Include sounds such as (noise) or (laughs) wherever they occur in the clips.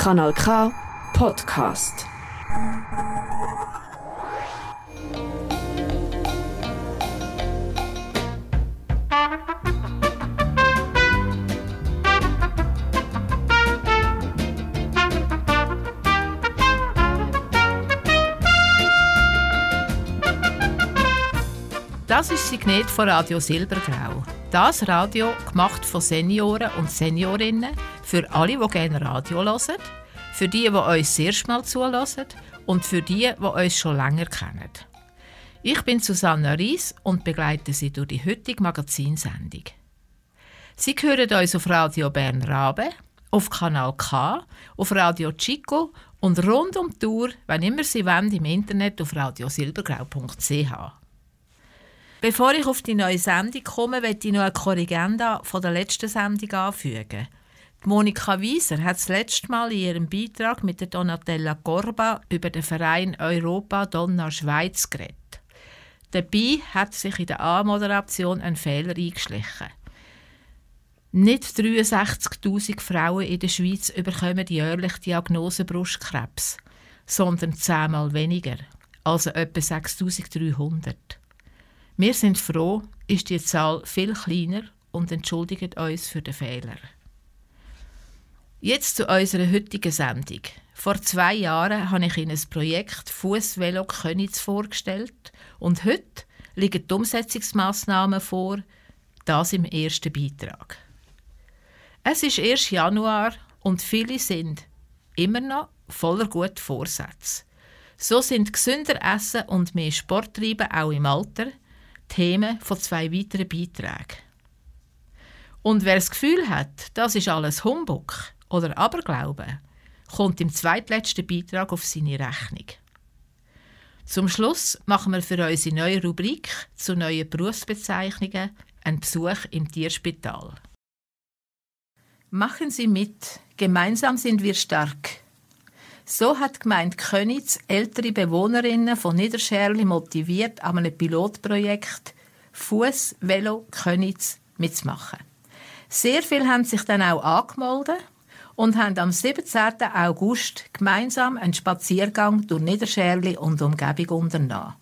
Kanal K Podcast. Das ist Signet von Radio Silbergrau. Das Radio gemacht von Senioren und Seniorinnen für alle, die gerne Radio hören, für die, die uns sehr mal zulassen und für die, die uns schon länger kennen. Ich bin Susanna Ries und begleite Sie durch die heutige Magazinsendung. Sie hören uns auf Radio Bern Rabe, auf Kanal K, auf Radio Chico und rund um die Tour, wenn immer Sie wollen, im Internet auf radiosilbergrau.ch. Bevor ich auf die neue Sendung komme, möchte ich noch eine Korrigenda von der letzten Sendung anfügen. Monika Wieser hat das letzte Mal in ihrem Beitrag mit der Donatella Gorba über den Verein Europa Donna Schweiz geredet. Dabei hat sich in der Anmoderation ein Fehler eingeschlichen. Nicht 63.000 Frauen in der Schweiz bekommen jährlich Diagnose Brustkrebs, sondern zehnmal weniger, also etwa 6.300. Wir sind froh, ist die Zahl viel kleiner und entschuldigen uns für den Fehler. Jetzt zu unserer heutigen Sendung. Vor zwei Jahren habe ich Ihnen das Projekt Fußvelo Könitz vorgestellt und heute liegen die Umsetzungsmaßnahmen vor, das im ersten Beitrag. Es ist erst Januar und viele sind immer noch voller guter Vorsätze. So sind gesünder Essen und mehr Sport treiben auch im Alter Themen von zwei weiteren Beiträgen. Und wer das Gefühl hat, das ist alles Humbug oder Aberglaube, kommt im zweitletzten Beitrag auf seine Rechnung. Zum Schluss machen wir für unsere neue Rubrik zu neuen Berufsbezeichnungen einen Besuch im Tierspital. Machen Sie mit, gemeinsam sind wir stark. So hat die Gemeinde Könitz ältere Bewohnerinnen von Niederscherli motiviert, an einem Pilotprojekt Fuß Velo Könitz mitzumachen. Sehr viele haben sich dann auch angemeldet und haben am 17. August gemeinsam einen Spaziergang durch Niederscherli und Umgebung unternommen.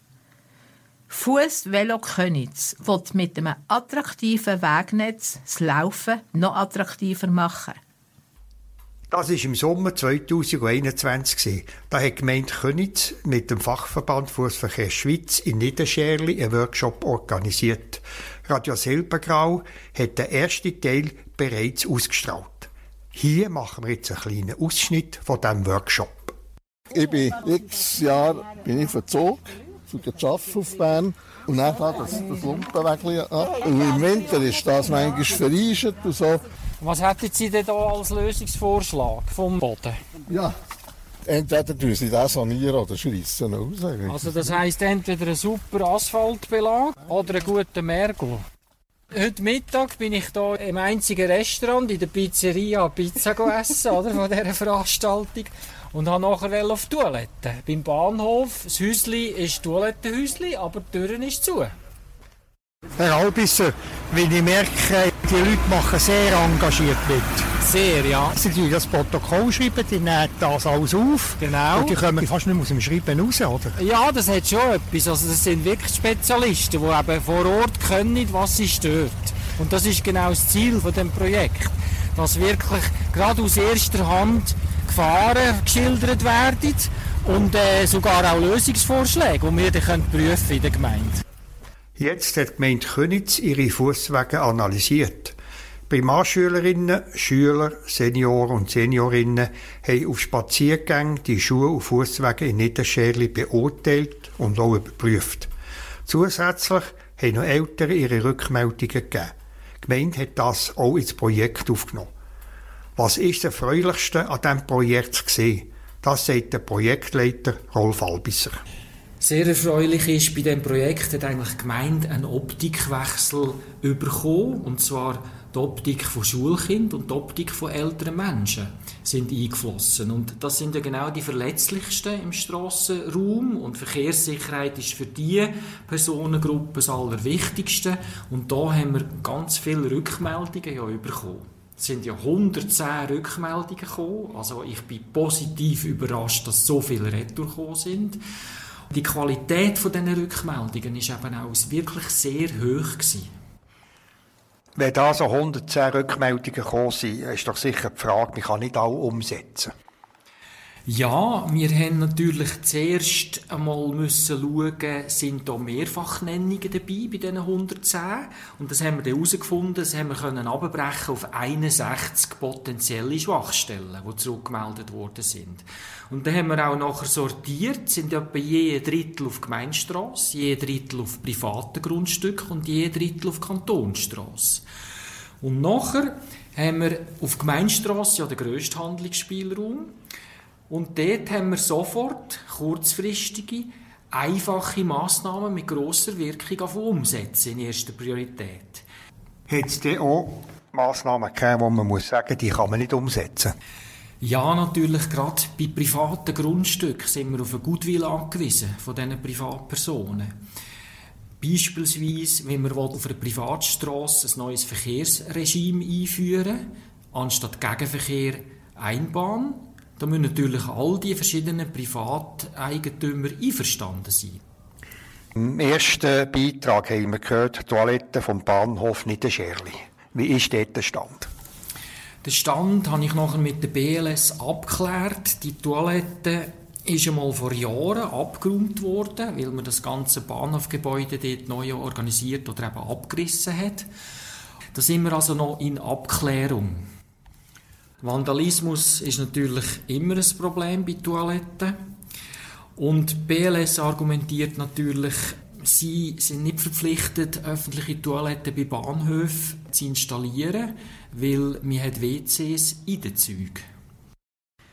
Fuß Velo Könitz wird mit einem attraktiven Wegnetz das Laufen noch attraktiver machen. Das war im Sommer 2021. Da hat die Gemeinde Könitz mit dem Fachverband Fußverkehr Schweiz in Niederscherli einen Workshop organisiert. Radio Silbergrau hat den ersten Teil bereits ausgestrahlt. Hier machen wir jetzt einen kleinen Ausschnitt von diesem Workshop. Ich bin x Jahre bin ich verzogen, für den Arbeiten auf Bern. Und dann das, das Lumpenwägel ab. Und im Winter ist das manchmal vereist und so. Was hätten Sie denn da als Lösungsvorschlag vom Boden? Ja, entweder tun sie das sanieren oder schreissen aus. Also das heisst entweder ein super Asphaltbelag oder einen guten Mergel. Heute Mittag bin ich hier im einzigen Restaurant in der Pizzeria Pizza essen, oder, von dieser Veranstaltung. Und habe nachher auf die Toilette. Beim Bahnhof, das Häuschen ist Toilettenhäuschen, aber die Tür ist zu. Herr Albisser, wenn ich merke, die Leute machen sehr engagiert mit. Sehr, ja. Sie schreiben das Protokoll, schreiben, die nehmen das alles auf. Genau. Und die kommen fast nicht mehr aus dem Schreiben raus, oder? Ja, das hat schon etwas. Also das sind wirklich Spezialisten, die eben vor Ort können, was sie stört. Und das ist genau das Ziel von dem Projekt. Dass wirklich gerade aus erster Hand Gefahren geschildert werden und äh, sogar auch Lösungsvorschläge, die wir dann prüfen in der Gemeinde. Jetzt hat die Gemeinde Könitz ihre Fußwege analysiert. Primarschülerinnen, Schüler, Senioren und Seniorinnen haben auf Spaziergängen die Schuhe- und Fußwege in Niederscherli beurteilt und auch überprüft. Zusätzlich haben noch Eltern ihre Rückmeldungen gegeben. Die Gemeinde hat das auch ins Projekt aufgenommen. Was ist das Erfreulichste an diesem Projekt gesehen? Das sagt der Projektleiter Rolf Albisser. Sehr erfreulich ist, bei diesem Projekt hat eigentlich die Gemeinde einen Optikwechsel bekommen. Und zwar die Optik von Schulkindern und die Optik von älteren Menschen sind eingeflossen. Und das sind ja genau die verletzlichsten im Strassenraum. Und Verkehrssicherheit ist für diese Personengruppe das Allerwichtigste. Und da haben wir ganz viele Rückmeldungen ja bekommen. Es sind ja 110 Rückmeldungen gekommen. Also ich bin positiv überrascht, dass so viele Retour gekommen sind. Die Qualität von diesen Rückmeldungen ist eben auch wirklich sehr hoch gewesen. Wenn da so 110 Rückmeldungen gekommen sind, ist doch sicher die Frage, man kann nicht alle umsetzen. Ja, wir haben natürlich zuerst einmal müssen schauen, sind da Mehrfachnennungen dabei bei diesen 110 und das haben wir dann herausgefunden, das haben wir können abbrechen auf 61 potenzielle Schwachstellen, die zurückgemeldet worden sind. Und dann haben wir auch nachher sortiert, sind etwa je Drittel auf Gemeinstrasse, je Drittel auf privaten Grundstücken und je Drittel auf Kantonsstrasse. Und nachher haben wir auf Gemeinstrasse ja den grössten Handlungsspielraum und dort haben wir sofort kurzfristige, einfache Massnahmen mit grosser Wirkung auf umsetzen in erster Priorität. Hat es denn auch Massnahmen gegeben, wo man muss sagen, die kann man nicht umsetzen? Ja, natürlich, gerade bei privaten Grundstücken sind wir auf eine Goodwill angewiesen von diesen Privatpersonen. Beispielsweise, wenn wir auf einer Privatstrasse ein neues Verkehrsregime einführen anstatt Gegenverkehr Einbahn, da müssen natürlich all die verschiedenen Privateigentümer einverstanden sein. Im ersten Beitrag haben wir gehört, Toiletten vom Bahnhof Niederscherli. Wie ist dort der Stand? Den Stand habe ich nachher mit der BLS abgeklärt. Die Toilette ist einmal vor Jahren abgeräumt worden, weil man das ganze Bahnhofgebäude dort neu organisiert oder eben abgerissen hat. Da sind wir also noch in Abklärung. Vandalismus ist natürlich immer ein Problem bei Toiletten. Und BLS argumentiert natürlich, sie sind nicht verpflichtet, öffentliche Toiletten bei Bahnhöfen zu installieren, weil man hat WCs in den Zügen.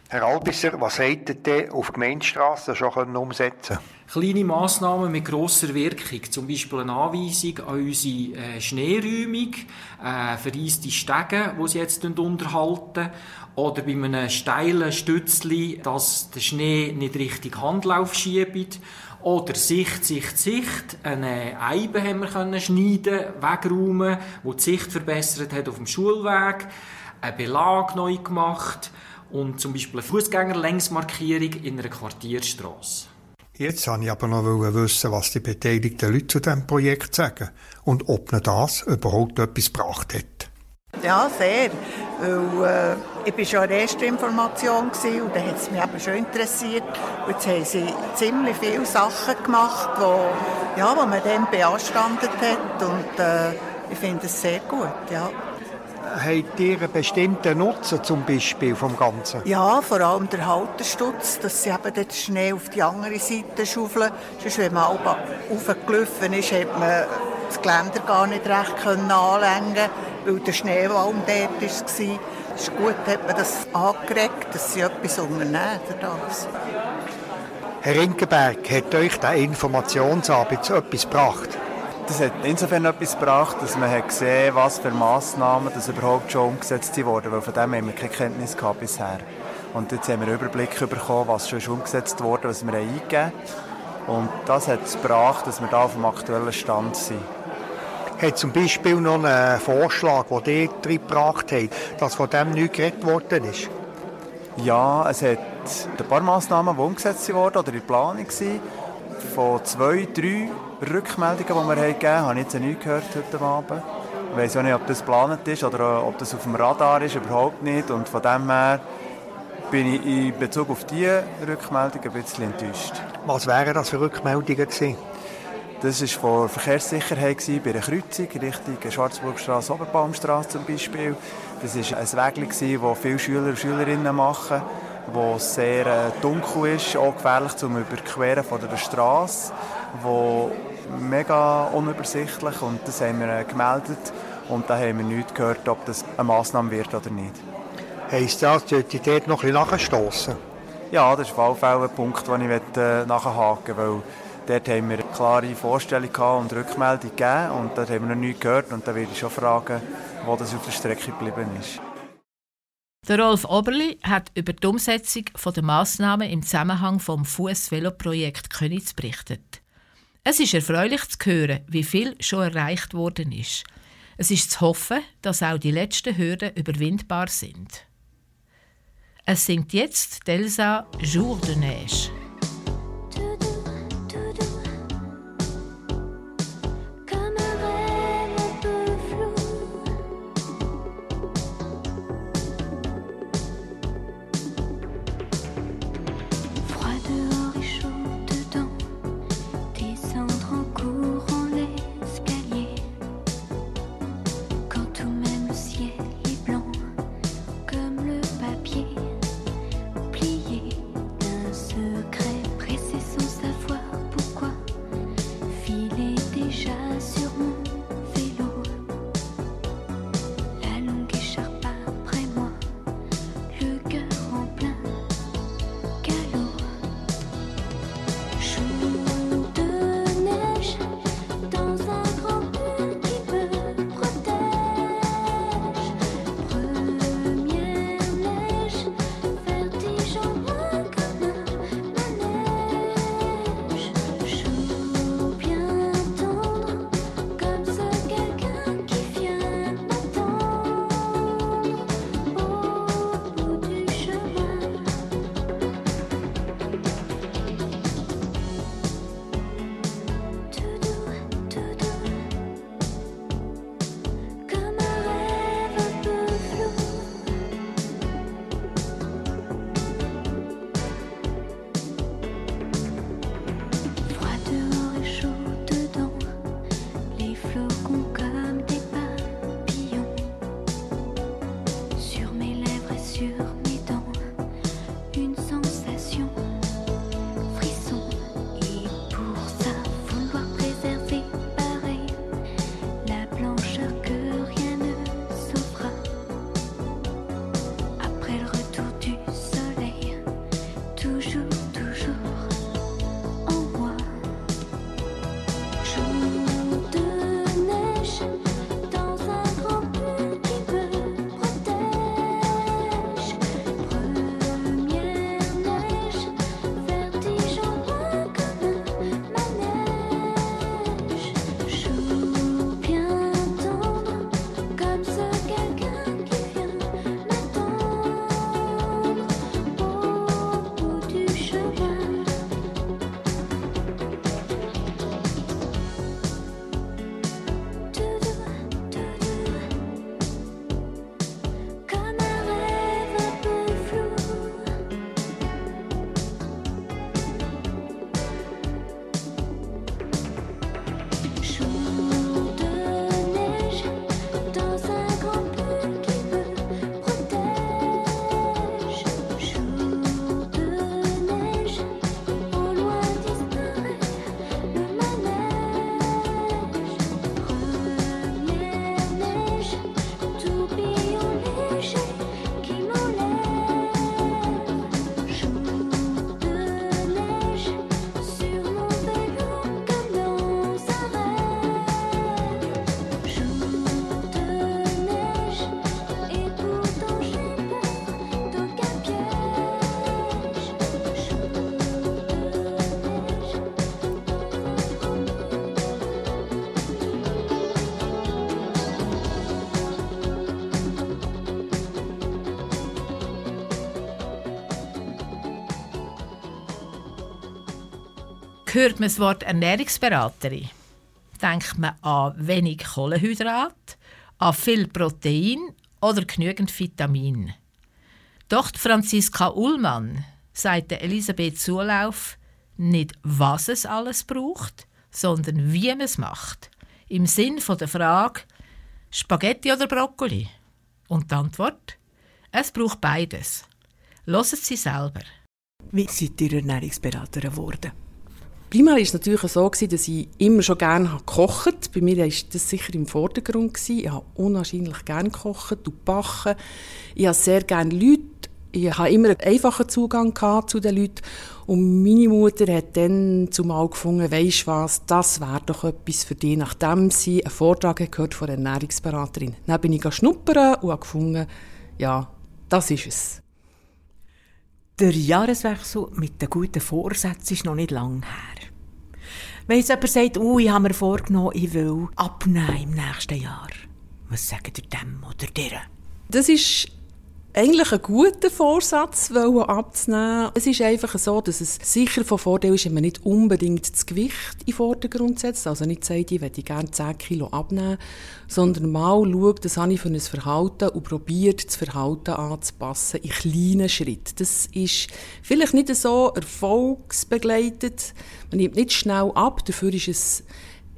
Herr Albisser, was hättet ihr auf Gemeindestrassen schon umsetzen? Kleine Massnahmen mit grosser Wirkung, zum Beispiel eine Anweisung an unsere äh, Schneeräumung, äh, vereiste Stege, die sie jetzt unterhalten, oder bei einem steilen Stützli, dass der Schnee nicht richtig Handlauf schiebt, oder Sicht, Sicht, Sicht. Eine Eibe haben wir können schneiden, wegräumen, wo die Sicht verbessert hat auf dem Schulweg, einen Belag neu gemacht und zum Beispiel eine Fußgängerlängsmarkierung in einer Quartierstraße. Jetzt wollte ich aber noch wissen, was die beteiligten Leute zu diesem Projekt sagen und ob ihnen das überhaupt etwas gebracht hat. Ja, sehr. Weil, äh, ich war schon in der ersten Information gewesen, und da hat es mich eben schon interessiert. Und jetzt haben sie ziemlich viele Sachen gemacht, die, ja, die man dann beanstandet hat. Und äh, ich finde es sehr gut, ja habt ihr einen bestimmten Nutzen zum Beispiel vom Ganzen? Ja, vor allem der Halterstutz, dass sie eben den Schnee auf die andere Seite schaufeln. Sonst, wenn man aufgelaufen ist, hat man das Geländer gar nicht recht können anlängen weil der Schneewalm dort war. Es ist gut, hat man das angeregt, dass sie etwas unternehmen das. Herr Rinkenberg, hat euch der Informationsarbeit etwas gebracht? Das hat insofern etwas gebracht, dass man hat gesehen was für Massnahmen das überhaupt schon umgesetzt wurden, weil von dem haben wir keine Kenntnis gehabt bisher. Und jetzt haben wir einen Überblick bekommen, was schon umgesetzt wurde, was wir eingegeben haben. Und das hat es gebracht, dass wir da auf dem aktuellen Stand sind. Hat zum Beispiel noch einen Vorschlag, den ihr gebracht habt, dass von dem nichts geredet worden ist? Ja, es hat ein paar Massnahmen, die umgesetzt wurden oder in Planung waren. Von zwei, drei Rückmeldungen, die wir gegeben haben, habe ich jetzt nicht gehört heute Abend. Ich weiß auch nicht, ob das geplant ist oder ob das auf dem Radar ist, überhaupt nicht. Und von dem her bin ich in Bezug auf diese Rückmeldungen ein bisschen enttäuscht. Was wären das für Rückmeldungen gewesen? Das war von Verkehrssicherheit bei einer Kreuzung Richtung Schwarzburgstraße, Oberbaumstraße zum Beispiel. Das war ein Weg, das viele Schüler und Schülerinnen machen, wo sehr äh, dunkel ist, auch gefährlich zum Überqueren von der Straße wo mega unübersichtlich und das haben wir äh, gemeldet und da haben wir nicht gehört, ob das eine Massnahme wird oder nicht. Heißt das, dass die dort noch ein bisschen? Ja, das ist auf jeden ein Punkt, den ich äh, nachhaken will, weil dort haben wir eine klare Vorstellung und Rückmeldung gegeben und dort haben wir noch nichts gehört und da würde ich schon fragen, wo das auf der Strecke geblieben ist. Der Rolf Oberli hat über die Umsetzung der Massnahmen im Zusammenhang vom Fuß-Velo-Projekt Königs berichtet. Es ist erfreulich zu hören, wie viel schon erreicht worden ist. Es ist zu hoffen, dass auch die letzten Hürden überwindbar sind. Es singt jetzt Delsa Jour de Neige. Hört man das Wort Ernährungsberaterin, denkt man an wenig Kohlenhydrat, an viel Protein oder genügend Vitamin. Doch Franziska Ullmann sagt Elisabeth Zulauf nicht, was es alles braucht, sondern wie man es macht. Im Sinn der Frage Spaghetti oder Brokkoli? Und die Antwort? Es braucht beides. Loset Sie selber. Wie seid ihr Ernährungsberaterin geworden? Primär war es natürlich so, dass ich immer schon gerne gekocht habe. Bei mir war das sicher im Vordergrund. Ich habe unwahrscheinlich gerne gekocht und gebacken. Ich habe sehr gerne Leute. Ich hatte immer einen einfachen Zugang zu den Leuten. Und meine Mutter hat dann zumal gefunden, weisst was, das wäre doch etwas für dich, nachdem sie einen Vortrag gehört von einer Ernährungsberaterin. Dann bin ich schnuppern und habe gefunden, ja, das ist es. Der Jahreswechsel mit den guten Vorsätzen ist noch nicht lang her. Wenn jetzt jemand sagt, oh, ich habe mir vorgenommen, ich will abnehmen im nächsten Jahr. Was sagt ihr dem oder der? Das ist eigentlich ein guter Vorsatz abzunehmen. Es ist einfach so, dass es sicher von Vorteil ist, wenn man nicht unbedingt das Gewicht in den Vordergrund setzt. Also nicht sagt, ich möchte gerne 10 Kilo abnehmen, sondern mal schaut, das habe ich für ein Verhalten und probiert, das Verhalten anzupassen in kleinen Schritten. Das ist vielleicht nicht so erfolgsbegleitet. Man nimmt nicht schnell ab, dafür ist es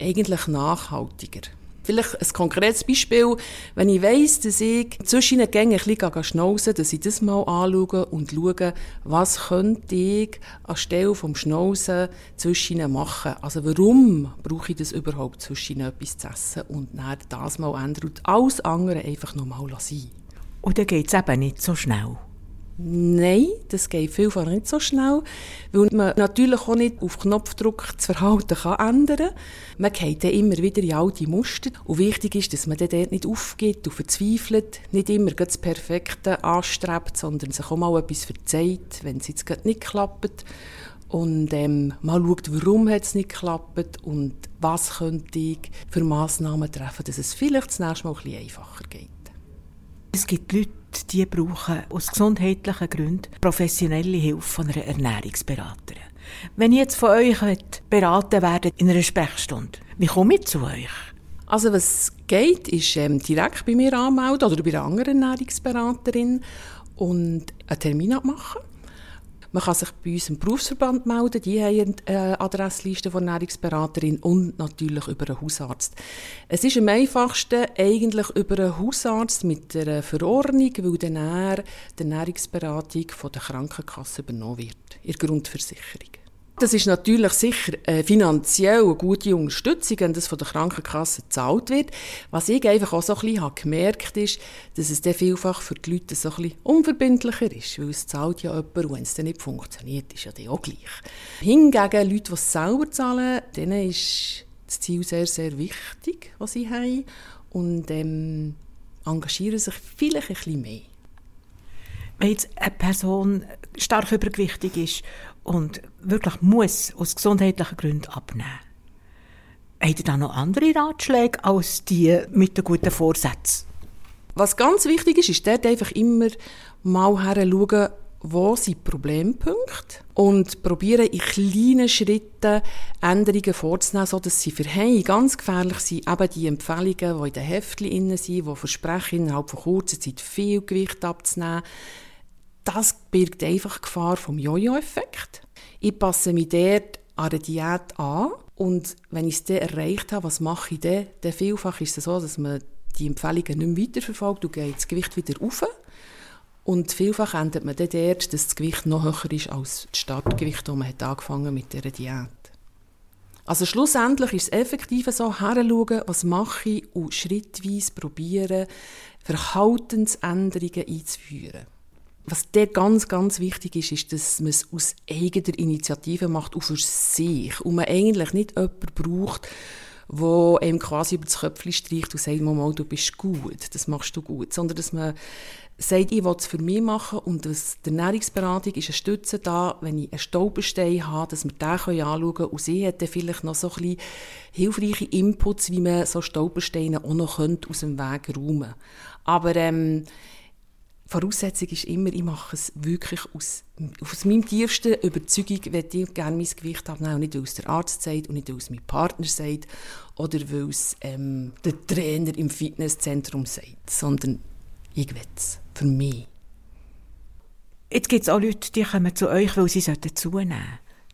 eigentlich nachhaltiger. Vielleicht ein konkretes Beispiel, wenn ich weiss, dass ich zwischen den Gängen ein bisschen schnauzen dass ich das mal anschaue und schaue, was könnte ich anstelle vom Schnauzen zwischen machen. Also warum brauche ich das überhaupt zwischen etwas zu essen und dann das mal ändern und alles andere einfach nochmal sein. Und dann geht es eben nicht so schnell. Nein, das geht vielfach nicht so schnell, weil man natürlich auch nicht auf Knopfdruck das Verhalten kann ändern kann. Man geht dann immer wieder in alte Muster. Und wichtig ist, dass man dort nicht aufgibt und verzweifelt, nicht immer das Perfekte anstrebt, sondern sich auch mal etwas verzeiht, wenn es jetzt nicht klappt. Und ähm, mal schaut, warum es nicht geklappt und was könnte ich für Massnahmen treffen, dass es vielleicht das nächste Mal ein bisschen einfacher geht. Es gibt Leute, die brauchen aus gesundheitlichen Gründen professionelle Hilfe von einer Ernährungsberaterin. Wenn ich jetzt von euch beraten werde in einer Sprechstunde, wie komme ich zu euch? Also was geht, ist ähm, direkt bei mir anmelden oder bei einer anderen Ernährungsberaterin und einen Termin abmachen. Man kann sich bei uns im Berufsverband melden, die haben eine Adressliste von Ernährungsberaterin und natürlich über einen Hausarzt. Es ist am einfachsten eigentlich über einen Hausarzt mit einer Verordnung, weil dann die Ernährungsberatung von der Krankenkasse übernommen wird, in der Grundversicherung. Das ist natürlich sicher äh, finanziell eine gute Unterstützung, wenn das von der Krankenkasse gezahlt wird. Was ich einfach auch so ein bisschen habe gemerkt ist, dass es dann vielfach für die Leute so ein bisschen unverbindlicher ist, weil es zahlt ja jemand und wenn es dann nicht funktioniert, ist ja dann auch gleich. Hingegen Leute, die es selber zahlen, denen ist das Ziel sehr, sehr wichtig, was sie haben und ähm, engagieren sich vielleicht ein bisschen mehr. Wenn jetzt eine Person stark übergewichtig ist und wirklich muss aus gesundheitlichen Gründen abnehmen. Habt ihr da noch andere Ratschläge als die mit den guten Vorsätzen? Was ganz wichtig ist, ist dort einfach immer mal herschauen, wo sind die Problempunkte und probieren in kleinen Schritten Änderungen vorzunehmen, sodass sie für Heim ganz gefährlich sind. Eben die Empfehlungen, die in den Heftchen sind, die versprechen, innerhalb von kurzer Zeit viel Gewicht abzunehmen, das birgt einfach Gefahr vom Jojo-Effekt. Ich passe mich dort an eine Diät an und wenn ich es dann erreicht habe, was mache ich dann? Dann vielfach ist es so, dass man die Empfehlungen nicht mehr weiterverfolgt und geht das Gewicht wieder rauf. Und vielfach endet man dann dort, dass das Gewicht noch höher ist als das Startgewicht, das man hat angefangen mit dieser Diät. Also schlussendlich ist es effektiv so, heranschauen, was mache ich und schrittweise probieren, Verhaltensänderungen einzuführen. Was der ganz, ganz wichtig ist, ist, dass man es aus eigener Initiative macht, auch für sich. Und man eigentlich nicht jemanden braucht, der einem quasi über das Köpfchen streicht und sagt, Mama, du bist gut, das machst du gut. Sondern dass man sagt, ich will es für mich machen und dass die Ernährungsberatung ist eine Stütze da, wenn ich einen Stolperstein habe, dass wir den anschauen können und sie hat dann vielleicht noch so ein bisschen hilfreiche Inputs, wie man so Stolpersteine auch noch aus dem Weg räumen könnte. Aber ähm, Voraussetzung ist immer, ich mache es wirklich aus, aus meiner tiefsten Überzeugung, wenn ich gerne mein Gewicht abnehmen und nicht, weil es der Arzt sagt und nicht, weil es mein Partner sagt oder weil es ähm, der Trainer im Fitnesszentrum sagt, sondern ich will es für mich. Jetzt gibt es auch Leute, die kommen zu euch, weil sie zunehmen sollten.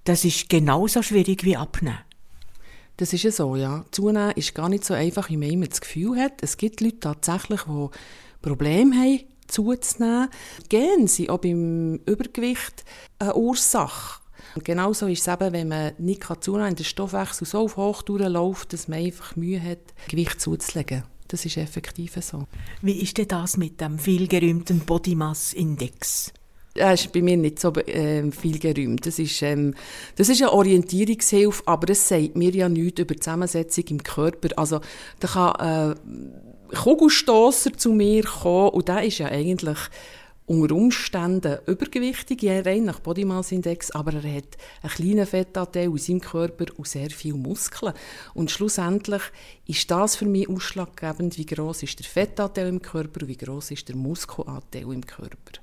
Das ist genauso schwierig wie abnehmen. Das ist ja so, ja. Zunehmen ist gar nicht so einfach, wie man immer das Gefühl hat. Es gibt Leute tatsächlich, die Probleme haben, zuzunehmen. Gehen sie auch beim Übergewicht eine Ursache. Und genauso ist es eben, wenn man nicht zunehmen kann, der Stoffwechsel so auf Hochtouren läuft, dass man einfach Mühe hat, Gewicht zuzulegen. Das ist effektiv so. Wie ist denn das mit dem vielgerühmten Body Mass Index? Er ist bei mir nicht so äh, viel gerühmt. Das ist, ähm, das ist eine Orientierungshilfe, aber es sagt mir ja nichts über die Zusammensetzung im Körper. Also, da kann äh, Kugelstösser zu mir kommen und der ist ja eigentlich unter Umständen übergewichtig, ja, rein nach Body Mass Index, aber er hat einen kleinen Fettanteil in seinem Körper und sehr viele Muskeln. Und schlussendlich ist das für mich ausschlaggebend, wie groß ist der Fettanteil im Körper und wie groß ist der Muskelanteil im Körper.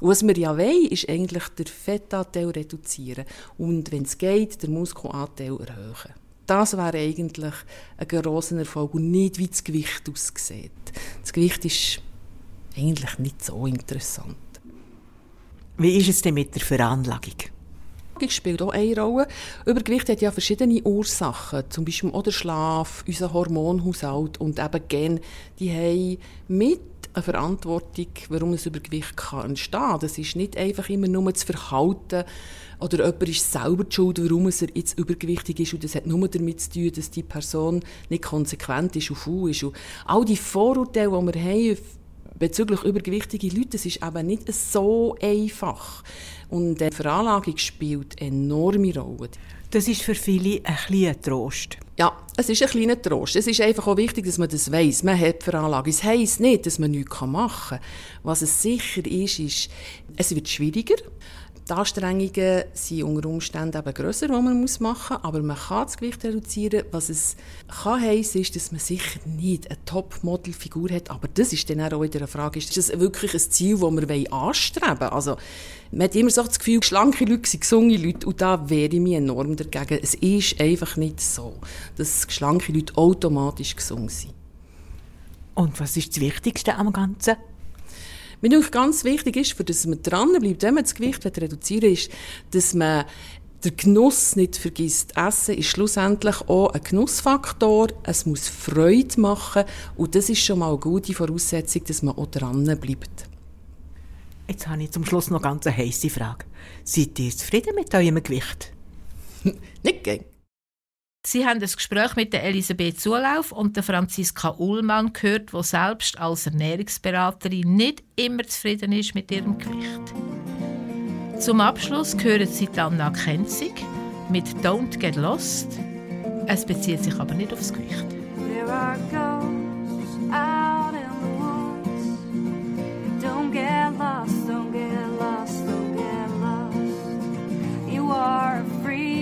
Und was wir ja wollen, ist eigentlich den Fettanteil reduzieren und, wenn es geht, den Muskelanteil erhöhen. Das wäre eigentlich ein grosser Erfolg und nicht, wie das Gewicht aussieht. Das Gewicht ist eigentlich nicht so interessant. Wie ist es denn mit der Veranlagung? spielt auch eine Rolle. Übergewicht hat ja verschiedene Ursachen, zum Beispiel auch der Schlaf, unser Hormonhaushalt und eben Gen, die haben mit eine Verantwortung, warum ein Übergewicht kann entstehen kann. Das ist nicht einfach immer nur das Verhalten oder jemand ist selber die schuld, warum er jetzt übergewichtig ist und das hat nur damit zu tun, dass die Person nicht konsequent ist und faul ist. Und all die Vorurteile, die wir haben bezüglich übergewichtige Leute, das ist eben nicht so einfach. Und die Veranlagung spielt enorme Rolle. Das ist für viele ein kleiner Trost. Es ist ein kleiner Trost. Es ist einfach auch wichtig, dass man das weiß. Man hat Veranlagung. Es heisst nicht, dass man nichts machen kann. Was es sicher ist, ist, es wird schwieriger. Die Anstrengungen sind unter Umständen eben grösser, die man machen muss, aber man kann das Gewicht reduzieren. Was es kann heissen, ist, dass man sicher nicht eine Top-Model-Figur hat, aber das ist dann auch wieder eine Frage, ist das wirklich ein Ziel, das wir anstreben wollen? Also, man hat immer so das Gefühl, schlanke Leute sind gesunde Leute und da wehre ich mich enorm dagegen. Es ist einfach nicht so, dass schlanke Leute automatisch gesund sind. Und was ist das Wichtigste am Ganzen? Mir denke, ganz wichtig ist, für dass man dranbleibt, wenn man das Gewicht reduzieren will, ist, dass man den Genuss nicht vergisst. Essen ist schlussendlich auch ein Genussfaktor. Es muss Freude machen. Und das ist schon mal eine gute Voraussetzung, dass man auch dranbleibt. Jetzt habe ich zum Schluss noch ganz eine heisse Frage. Seid ihr zufrieden mit eurem Gewicht? (laughs) nicht gern. Sie haben das Gespräch mit der Elisabeth Zulauf und der Franziska Ullmann gehört, die selbst als Ernährungsberaterin nicht immer zufrieden ist mit ihrem Gewicht. Zum Abschluss hören Sie Anna Kenzig mit Don't Get Lost. Es bezieht sich aber nicht aufs Gewicht. There are ghosts out in the woods. Don't get lost, don't get lost, don't get lost. You are afraid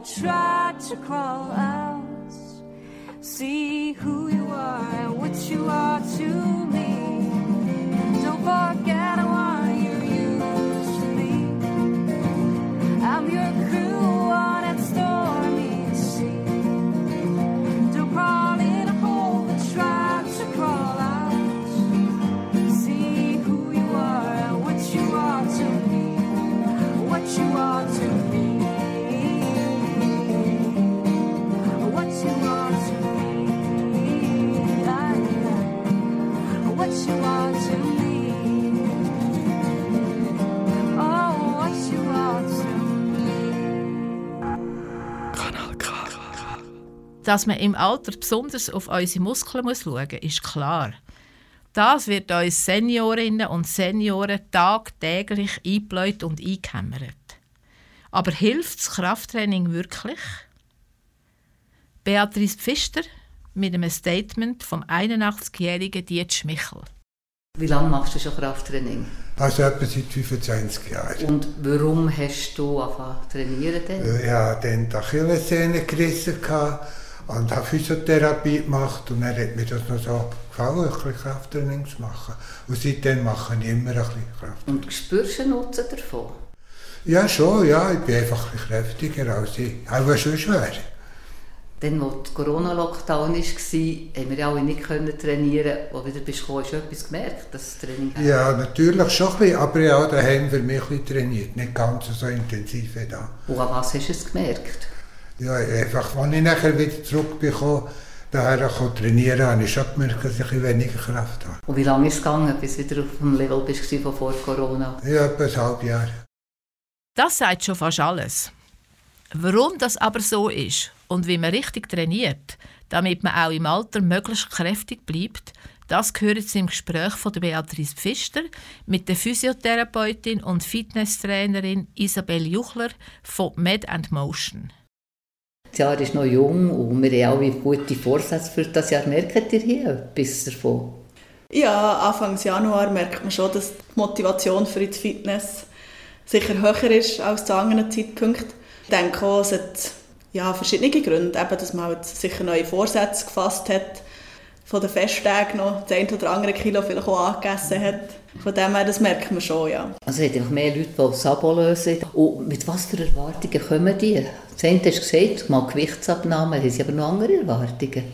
would try to crawl out, see who you are and what you are to me. Dass man im Alter besonders auf unsere Muskeln muss schauen muss, ist klar. Das wird uns Seniorinnen und Senioren tagtäglich eingebläut und eingehämmert. Aber hilft das Krafttraining wirklich? Beatrice Pfister mit einem Statement vom 81-jährigen Diet Schmichel. Wie lange machst du schon Krafttraining? Also etwa seit 25 Jahren. Und warum hast du angefangen zu trainieren? Denn? Ich hatte dann die Achillessehne gerissen und habe Physiotherapie gemacht und dann hat mir das noch so gefallen, ein bisschen Krafttraining zu machen. Und seitdem mache ich immer ein bisschen Kraft. Und spürst du einen Nutzen davon? Ja, schon, ja. Ich bin einfach ein bisschen kräftiger als ich. Auch schon schwer. Dann, als der Corona-Lockdown war, haben wir alle nicht trainieren Als du wieder bist gekommen, hast du etwas gemerkt, dass das Training Ja, natürlich schon ein bisschen, aber ja, daheim für mich ein trainiert. Nicht ganz so intensiv wie da. Und an was hast du es gemerkt? Ja, einfach, als ich nachher wieder zurückbekomme, daher auch trainieren, habe ich schon gemerkt, dass ich weniger Kraft habe. Und wie lange ist es gegangen, bis du wieder auf dem Level bist von vor Corona? Ja, etwa ein halbes Jahr. Das sagt schon fast alles. Warum das aber so ist und wie man richtig trainiert, damit man auch im Alter möglichst kräftig bleibt, das gehört jetzt im Gespräch von der Beatrice Pfister mit der Physiotherapeutin und Fitnesstrainerin Isabel Juchler von Med and Motion. Das Jahr ist noch jung und wir haben alle gute Vorsätze für das Jahr. Merkt ihr hier etwas davon? Ja, Anfang Januar merkt man schon, dass die Motivation für die Fitness sicher höher ist als zu anderen Zeitpunkten. Ich denke auch, es hat ja, verschiedene Gründe. Eben, dass man halt sicher neue Vorsätze gefasst hat, von den Festtagen noch das eine oder andere Kilo vielleicht auch angegessen hat. Von dem her, das merkt man schon, ja. Also es gibt mehr Leute, die das Abo lösen. Und mit was für Erwartungen kommen die? Das eine hast du gesagt, mal Gewichtsabnahme, haben sie aber noch andere Erwartungen?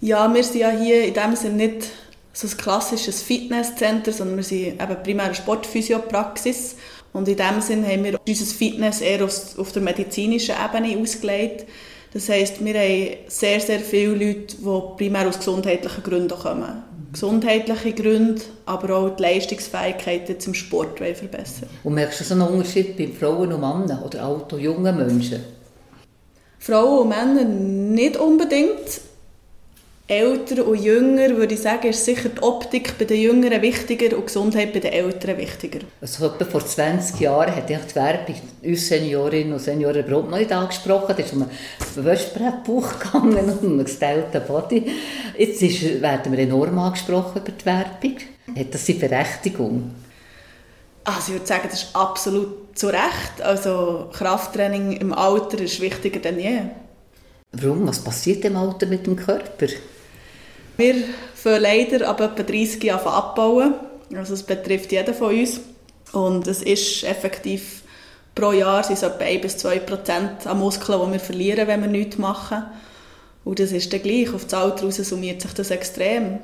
Ja, wir sind ja hier in dem Sinne nicht so ein klassisches Fitnesscenter, sondern wir sind eben primär eine Sportphysiopraxis. Und in dem Sinne haben wir unser Fitness eher auf, der medizinischen Ebene ausgelegt. Das heisst, wir haben sehr, sehr viele Leute, die primär aus gesundheitlichen Gründen kommen. Gesundheitliche Gründe, aber auch die Leistungsfähigkeit zum Sport verbessern. Und merkst du so einen Unterschied bei Frauen und Männern oder alten und jungen Menschen? Frauen und Männer nicht unbedingt. Älter und Jünger, würde ich sagen, ist sicher die Optik bei den Jüngeren wichtiger und die Gesundheit bei den Älteren wichtiger. Also etwa vor 20 Jahren hat die Werbung uns Seniorinnen und Senioren überhaupt noch nicht angesprochen. Da ist um ein Wäschbrettbuch gegangen und um einen gestellten Body. Jetzt ist, werden wir enorm angesprochen über die Werbung. Hat das seine Berechtigung? Also ich würde sagen, das ist absolut zu Recht. Also Krafttraining im Alter ist wichtiger denn je. Warum? Was passiert im Alter mit dem Körper? Wir fangen leider ab etwa 30 Jahren abbauen. Also es betrifft jeden von uns. Und es ist effektiv pro Jahr sind es etwa 1 bis 2 Prozent an Muskeln, die wir verlieren, wenn wir nichts machen. Und das ist dann gleich. Auf das Alter raus summiert sich das extrem.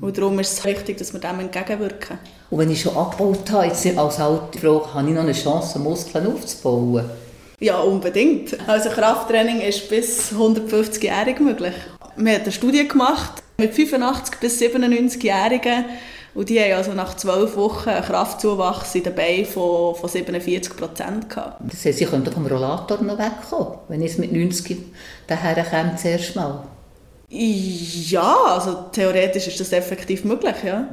Und darum ist es wichtig, dass wir dem entgegenwirken. Und wenn ich schon abgebaut habe, jetzt als alte Frau, habe ich noch eine Chance, Muskeln aufzubauen? Ja, unbedingt. Also Krafttraining ist bis 150-jährig möglich. Wir haben eine Studie gemacht mit 85- bis 97-Jährigen und die haben also nach zwölf Wochen einen Kraftzuwachs in den Beinen von, von 47 Prozent gehabt. Das heißt, sie könnten vom Rollator noch wegkommen, wenn ich es mit 90 daher käme, zuerst mal. Ja, also theoretisch ist das effektiv möglich, ja.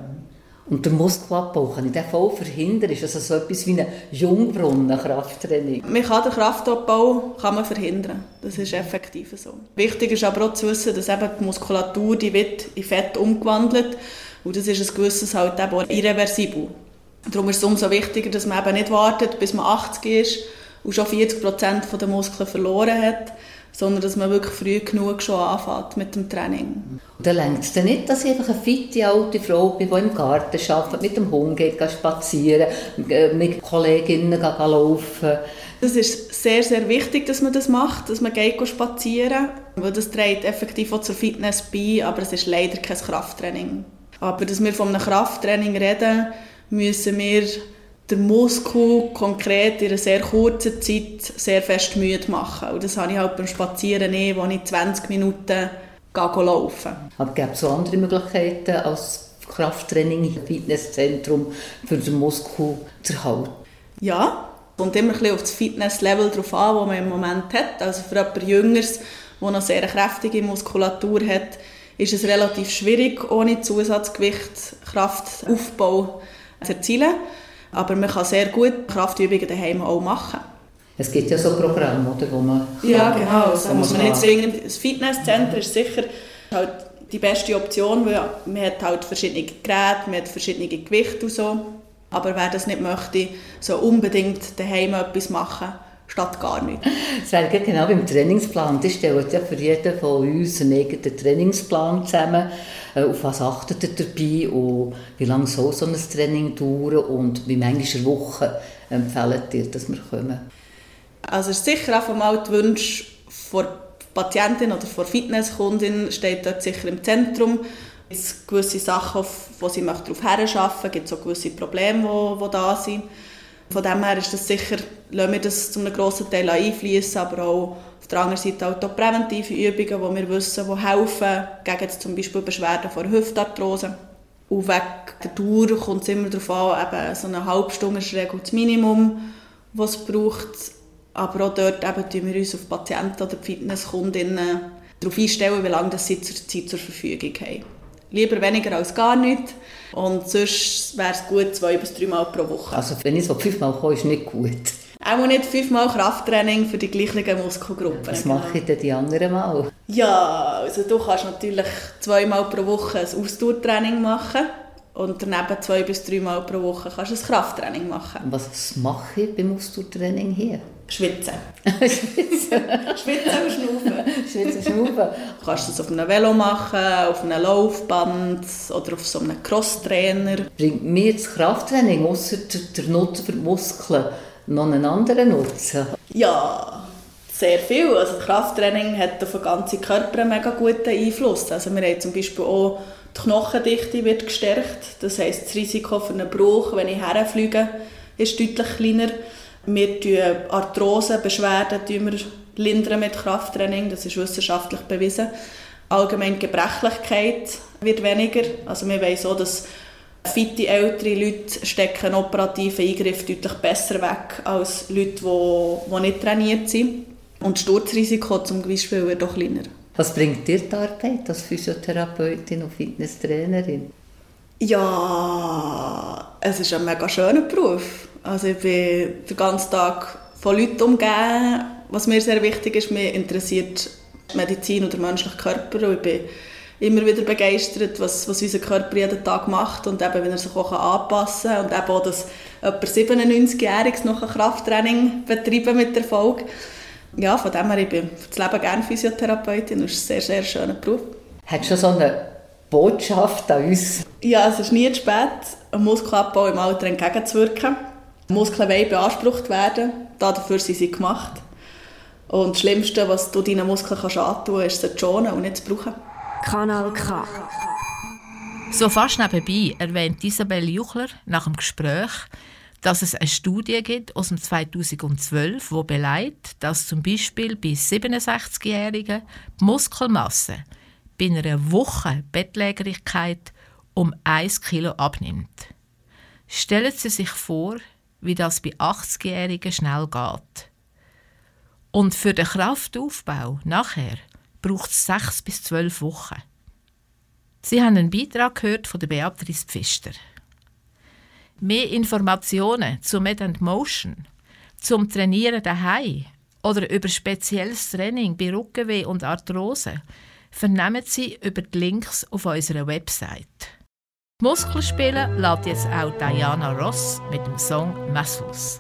Und der Muskelabbau, kann ich den voll verhindern? Ist das so etwas wie ein Jungbrunnen-Krafttraining? Man kann den Kraftabbau kann man verhindern. Das ist effektiv so. Wichtig ist aber auch zu wissen, dass eben die Muskulatur die wird in Fett umgewandelt und das ist ein gewisses halt eben irreversibel. Darum ist es umso wichtiger, dass man eben nicht wartet, bis man 80 ist und schon 40 Prozent der Muskeln verloren hat, sondern dass man wirklich früh genug schon anfängt mit dem Training. Dann längt es nicht, dass ich einfach eine fitte alte Frau bin, die im Garten arbeitet, mit dem Hund geht, spazieren, äh, mit Kolleginnen geht laufen. Das ist sehr, sehr wichtig, dass man das macht, dass man geht spazieren weil das trägt effektiv auch zur Fitness bei, aber es ist leider kein Krafttraining. Aber dass wir von einem Krafttraining reden, müssen wir den Muskel konkret in einer sehr kurzen Zeit sehr fest müde machen. Und das habe ich halt beim Spazieren nicht, wo ich 20 Minuten laufen Aber gibt es auch andere Möglichkeiten als Krafttraining im Fitnesszentrum für den Muskel zu erhalten? Ja, kommt immer ein bisschen auf das Fitnesslevel drauf an, das man im Moment hat. Also für jemand Jüngeres der eine sehr kräftige Muskulatur hat, ist es relativ schwierig, ohne Zusatzgewicht Kraftaufbau zu erzielen. Aber man kann sehr gut Kraftübungen daheim auch machen. Es gibt ja so Programme, oder, wo man... Ja, genau. Da muss man nicht zwingend... Das Fitnesscenter ist sicher halt die beste Option, weil man hat halt verschiedene Geräte, man hat verschiedene Gewichte und so. Aber wer das nicht möchte, so unbedingt daheim etwas machen, statt gar nichts. Das wäre genau beim Trainingsplan. Das stellt ja für jeden von uns einen eigenen Trainingsplan zusammen. Äh, auf was achtet ihr dabei und wie lange soll so ein Training dauern und wie manchmal Woche empfehlt ihr, dass wir kommen? Also es sicher auch mal der Wunsch von Patientin oder von Fitnesskundin steht dort sicher im Zentrum. Es gibt gewisse Sachen, wo sie darauf hinschaffen gibt es auch gewisse Probleme, die, die da sind. Von dem her ist das sicher, lassen wir das zu einem grossen Teil einfließen, aber auch auf der anderen Seite auch präventive Übungen, die wir wissen, die helfen, gegen zum Beispiel Beschwerden von Hüftarthrose. Und wegen der Dauer kommt es immer darauf an, eben so eine halbe Stunde ist das Minimum, was es braucht. Aber auch dort eben tun wir uns auf Patienten oder Fitnesskundinnen darauf einstellen, wie lange sie zur Zeit zur Verfügung haben. Lieber weniger als gar nicht. Und sonst wäre es gut, zwei bis drei Mal pro Woche. Also wenn ich so fünfmal komme, ist nicht gut. Auch nicht fünfmal Krafttraining für die gleichen Muskelgruppen. Was mache ich denn die anderen Mal? Ja, also du kannst natürlich zweimal pro Woche ein Ausdauertraining machen. Und daneben zwei bis drei Mal pro Woche kannst du ein Krafttraining machen. Und was mache ich beim Ausdauertraining hier? Schwitzen. Schwitzen. (laughs) Schwitzen und schnaufen. Schwitzen schnaufen. Du kannst das auf einem Velo machen, auf einem Laufband oder auf so einem Crosstrainer. Bringt mir das Krafttraining außer der Nutzen für die Muskeln noch einen anderen Nutzen? Ja, sehr viel. Also Krafttraining hat auf den ganzen Körper einen mega guten Einfluss. Also wir haben zum Beispiel auch die Knochendichte wird gestärkt. Das heisst, das Risiko für einen Bruch, wenn ich herfliege, ist deutlich kleiner. Wir tun Arthrosebeschwerden lindern mit Krafttraining, das ist wissenschaftlich bewiesen. Allgemein die Gebrechlichkeit wird weniger. Also wir wissen so, dass fitte ältere Leute stecken operativen Eingriff deutlich besser weg als Leute, die, die nicht trainiert sind. Und das Sturzrisiko zum Beispiel wird auch kleiner. Was bringt dir die Arbeit als Physiotherapeutin und Fitnesstrainerin? Ja, es ist ein mega schöner Beruf. Also ich bin den ganzen Tag von Leuten umgeben. Was mir sehr wichtig ist, mir interessiert Medizin und der menschliche Körper. Und ich bin immer wieder begeistert, was, was unser Körper jeden Tag macht und eben, wenn er sich auch anpassen kann. Und eben auch, dass jemand 97-Jähriges noch ein Krafttraining betreiben mit Erfolg. Ja, von dem her, ich bin für das Leben gerne Physiotherapeutin. Das ist ein sehr, sehr schöner Beruf. Hat schon so eine Botschaft an uns? Ja, es ist nie zu spät, einem Muskelabbau im Alter entgegenzuwirken. Muskeln wollen beansprucht werden. Dafür sind sie gemacht. Und das Schlimmste, was du deinen Muskeln kannst antun kannst, ist sie zu schonen und nicht zu brauchen. Kanal K. So fast nebenbei erwähnt Isabel Juchler nach dem Gespräch, dass es eine Studie gibt aus dem 2012, die beleidigt, dass zum Beispiel bei 67-Jährigen die Muskelmasse bei einer Woche Bettlägerigkeit um 1 Kilo abnimmt. Stellen Sie sich vor, wie das bei 80-Jährigen schnell geht. Und für den Kraftaufbau nachher braucht es 6 bis 12 Wochen. Sie haben einen Beitrag gehört von der Beatrice Pfister. Mehr Informationen zu Med and Motion, zum Trainieren daheim oder über spezielles Training bei Rückenweh und Arthrose vernehmen Sie über die Links auf unserer Website. Muskelspielen lädt jetzt auch Diana Ross mit dem Song Muscles.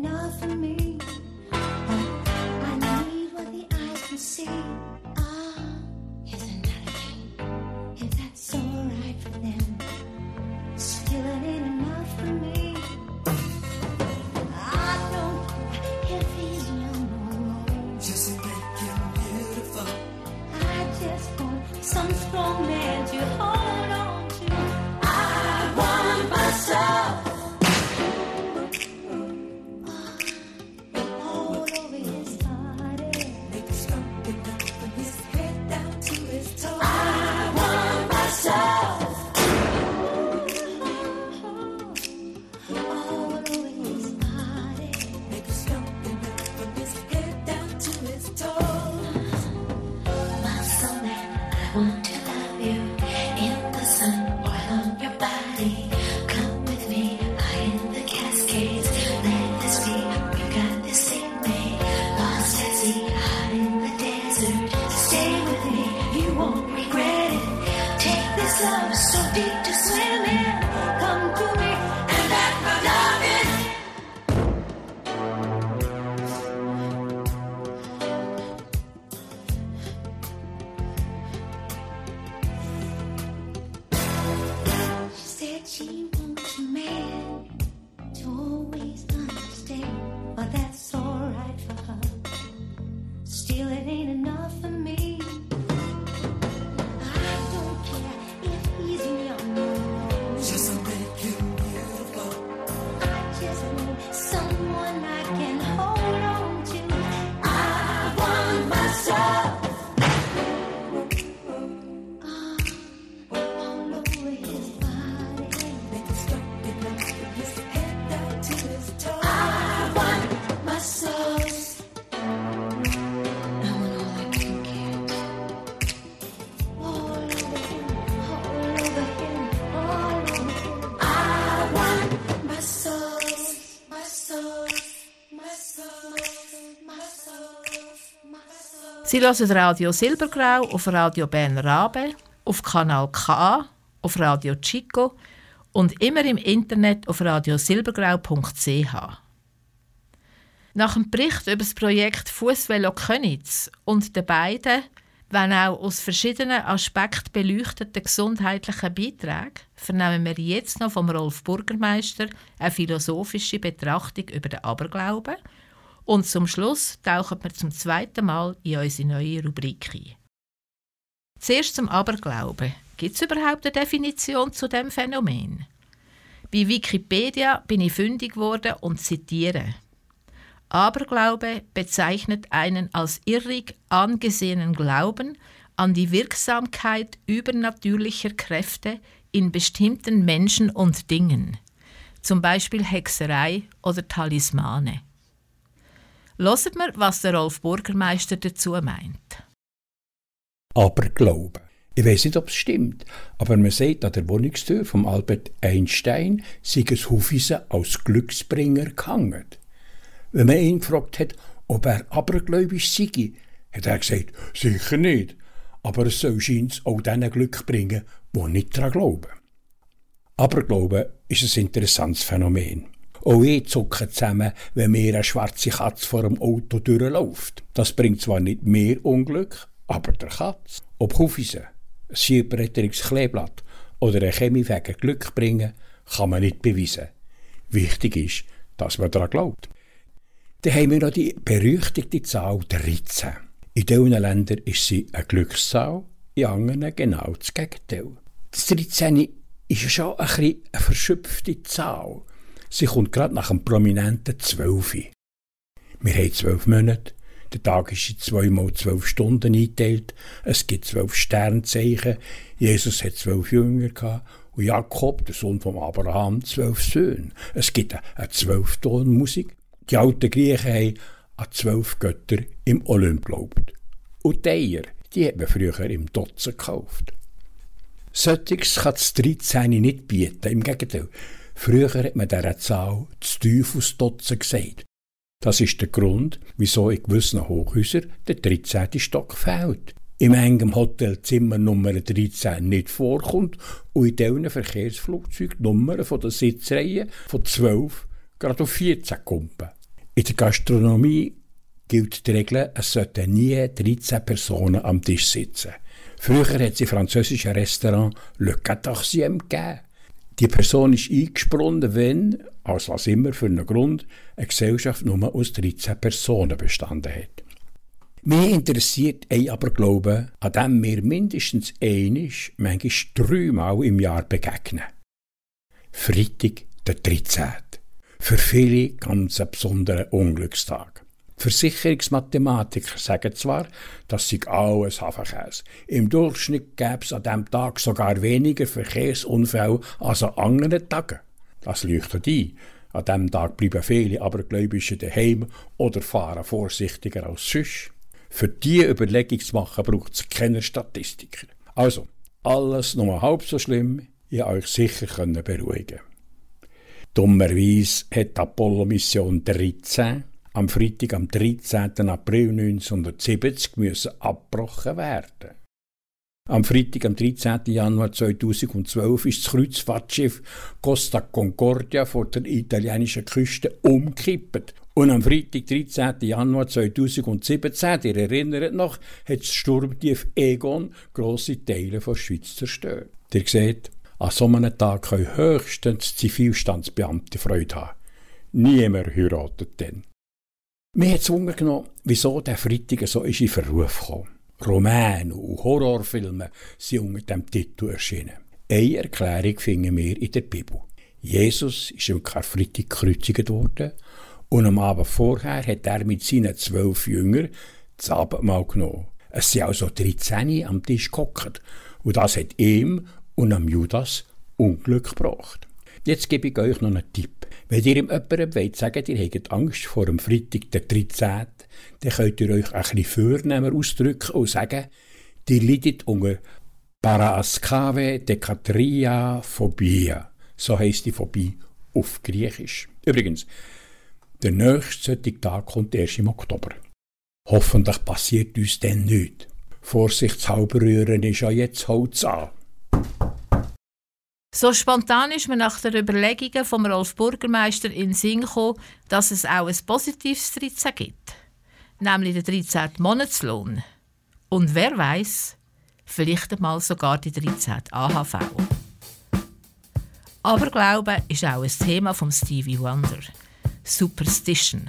enough for me. I, need what the eyes can see. Ah, thing. If that's alright for them, still it ain't enough for me. I don't if he's young. Just make him beautiful. I just want some strong man to. Sie hören Radio Silbergrau auf Radio Bern Rabe, auf Kanal K, auf Radio Chico und immer im Internet auf radiosilbergrau.ch. Nach dem Bericht über das Projekt Fußvelo Könitz und den beiden, wenn auch aus verschiedenen Aspekten beleuchteten gesundheitlichen Beiträgen, vernehmen wir jetzt noch vom Rolf Burgermeister eine philosophische Betrachtung über den Aberglauben und zum Schluss tauchen wir zum zweiten Mal in unsere neue Rubrik ein. Zuerst zum Aberglauben. Gibt es überhaupt eine Definition zu dem Phänomen? Bei Wikipedia bin ich fündig geworden und zitiere. Aberglaube bezeichnet einen als irrig angesehenen Glauben an die Wirksamkeit übernatürlicher Kräfte in bestimmten Menschen und Dingen, zum Beispiel Hexerei oder Talismane. Hört wir, was der Rolf Burgermeister dazu meint. Aberglauben. Ich weiß nicht, ob es stimmt, aber man sagt an der Wohnungstür von Albert Einstein, sei es Hufisen als Glücksbringer gehangen. Wenn man ihn gefragt hat, ob er abergläubisch sei, hat er gesagt, sicher nicht, aber es soll scheint auch denen Glück bringen, die nicht daran glauben. Aberglauben ist ein interessantes Phänomen. Auch ich zucke zusammen, wenn mir eine schwarze Katze vor dem Auto durchläuft. Das bringt zwar nicht mehr Unglück, aber der Katz. Ob Hufisen, ein Schieberretterungskleeblatt oder ein Chemiewege Glück bringen, kann man nicht beweisen. Wichtig ist, dass man daran glaubt. Dann haben wir noch die berüchtigte Zahl 13. In diesen Ländern ist sie eine Glückszahl, in anderen genau das Gegenteil. Das 13 ist ja schon ein bisschen eine verschöpfte Zahl. Sie kommt gerade nach einem prominenten 12. Wir haben zwölf Monate, der Tag ist in zweimal zwölf Stunden eingeteilt, es gibt zwölf Sternzeichen, Jesus hat zwölf Jünger gehabt und Jakob, der Sohn von Abraham, zwölf Söhne. Es gibt eine Zwölftonmusik. Die alten Griechen haben an zwölf Götter im Olymp geglaubt. Und die Eier, die hat man früher im Dotzen gekauft. Solches kann das 13 nicht bieten, im Gegenteil. Früher hat man dieser Zahl das Teufelsdotzen gesagt. Das ist der Grund, wieso in gewissen Hochhäusern der 13. Stock fehlt. Im engen Hotelzimmer Nummer 13 nicht vorkommt und in diesen Verkehrsflugzeugen die Nummern von der Sitzreihen von 12 gerade auf 14 kumpen. In der Gastronomie gilt die Regel, es sollten nie 13 Personen am Tisch sitzen. Früher hat es im französischen Restaurant Le Quatorzième gegeben. Die Person ist eingesprungen, wenn, aus was immer für einen Grund, eine Gesellschaft nur aus 13 Personen bestanden hat. Mich interessiert ein aber Glauben, an dem wir mindestens einisch, manchmal dreimal im Jahr begegnen. Freitag, der 13. Für viele ganz ein besonderer Unglückstag. Versicherungsmathematiker sagen zwar, das sei alles Hafenkäse. Im Durchschnitt gäbe es an diesem Tag sogar weniger Verkehrsunfälle als an anderen Tagen. Das leuchtet ein. An diesem Tag bleiben viele Abergläubische daheim oder fahren vorsichtiger als sonst. Für diese Überlegung zu machen, braucht es keine Statistiker. Also, alles nur halb so schlimm, ich euch sicher können beruhigen. Dummerweise hat Apollo-Mission 13 am Freitag, am 13. April 1970 müssen abgebrochen werden. Am Freitag, am 13. Januar 2012, ist das Kreuzfahrtschiff Costa Concordia vor der italienischen Küste umgekippt. Und am Freitag, 13. Januar 2017, ihr erinnert noch, hat das Sturmtief Egon grosse Teile der Schweiz zerstört. Ihr seht, an so einem Tag können höchstens Zivilstandsbeamte Freude haben. Niemand heiratet dann. Mir hat es genommen, wieso der Freitag so ist in Verruf gekommen. Roman und Horrorfilme sind unter dem Titel erschienen. Eine Erklärung finden wir in der Bibel. Jesus ist am Karfreitag gekreuzigt worden und am Abend vorher hat er mit seinen zwölf Jüngern das Abendmahl genommen. Es sind also 13 am Tisch gehockt und das hat ihm und am Judas Unglück gebracht. Jetzt gebe ich euch noch einen Tipp. Wenn ihr jemandem wollt, sagen, ihr habt Angst vor dem Freitag, der 13., dann könnt ihr euch ein bisschen vornehmer ausdrücken und sagen, ihr leidet unter Parascave Dekatria Phobia. So heisst die Phobie auf Griechisch. Übrigens, der nächste Tag kommt erst im Oktober. Hoffentlich passiert uns dann nichts. Vorsichtshalber rühren ist ja jetzt Holz an. So spontan ist mir nach den Überlegungen vom Rolf Bürgermeister in Sinn gekommen, dass es auch ein positives 13 gibt. Nämlich den 13. Monatslohn. Und wer weiß, vielleicht einmal sogar die 13. AHV. Aber Glaube ist auch ein Thema von Stevie Wonder. Superstition.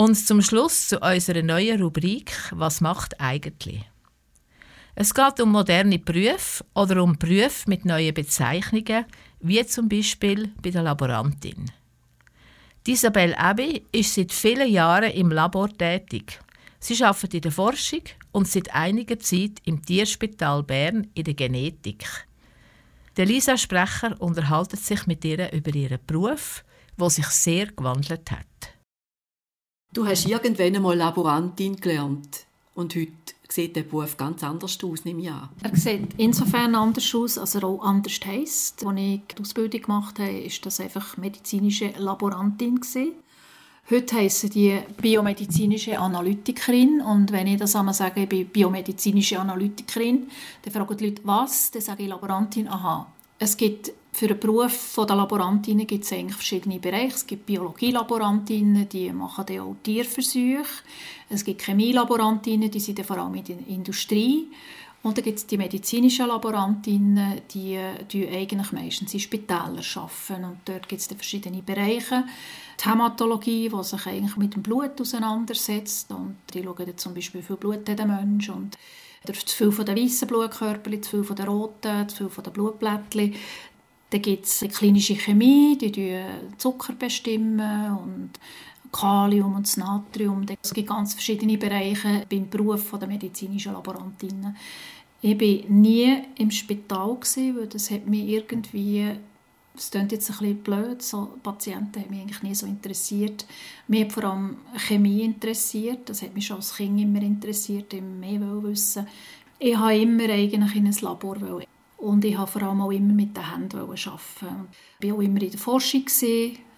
Und zum Schluss zu unserer neuen Rubrik «Was macht eigentlich?». Es geht um moderne Berufe oder um Berufe mit neuen Bezeichnungen, wie zum Beispiel bei der Laborantin. Die Isabel Abbey ist seit vielen Jahren im Labor tätig. Sie arbeitet in der Forschung und seit einiger Zeit im Tierspital Bern in der Genetik. Der Lisa Sprecher unterhaltet sich mit ihr über ihren Beruf, wo sich sehr gewandelt hat. Du hast irgendwann einmal Laborantin gelernt und heute sieht der Beruf ganz anders aus, nehme ich an. Er sieht insofern anders aus, als er auch anders heisst. Als ich die Ausbildung gemacht habe, war das einfach medizinische Laborantin. Gewesen. Heute heissen die biomedizinische Analytikerin. Und wenn ich das einmal sage, ich bin biomedizinische Analytikerin, dann fragen die Leute, was? Dann sage ich Laborantin, aha. Es gibt für den Beruf der Laborantinnen gibt es eigentlich verschiedene Bereiche. Es gibt Biologielaborantinnen, die machen dann auch Tierversuche. Es gibt Chemielaborantinnen, die sind dann vor allem in der Industrie. Und dann gibt es die medizinischen Laborantinnen, die, die eigentlich meistens in Spitälern arbeiten. Und dort gibt es verschiedene Bereiche. Die Hämatologie, die sich eigentlich mit dem Blut auseinandersetzt. Und die schauen dann zum Beispiel, wie viel Blut hat der Mensch. Und zu viel von den weißen Blutkörperchen, zu viel von den roten, zu viel von den Blutblättchen. Dann gibt es klinische Chemie, die bestimmen Zucker bestimmen und Kalium und das Natrium. Es gibt ganz verschiedene Bereiche beim Beruf der medizinischen Laborantinnen. Ich war nie im Spital, weil das hat mich irgendwie das klingt jetzt ein bisschen blöd, so Patienten haben mich eigentlich nie so interessiert. Mich hat vor allem Chemie interessiert, das hat mich schon als Kind immer interessiert, immer mehr wissen. Ich wollte immer eigentlich in ein Labor wollen. Und ich wollte vor allem auch immer mit den Händen arbeiten. Ich war auch immer in der Forschung,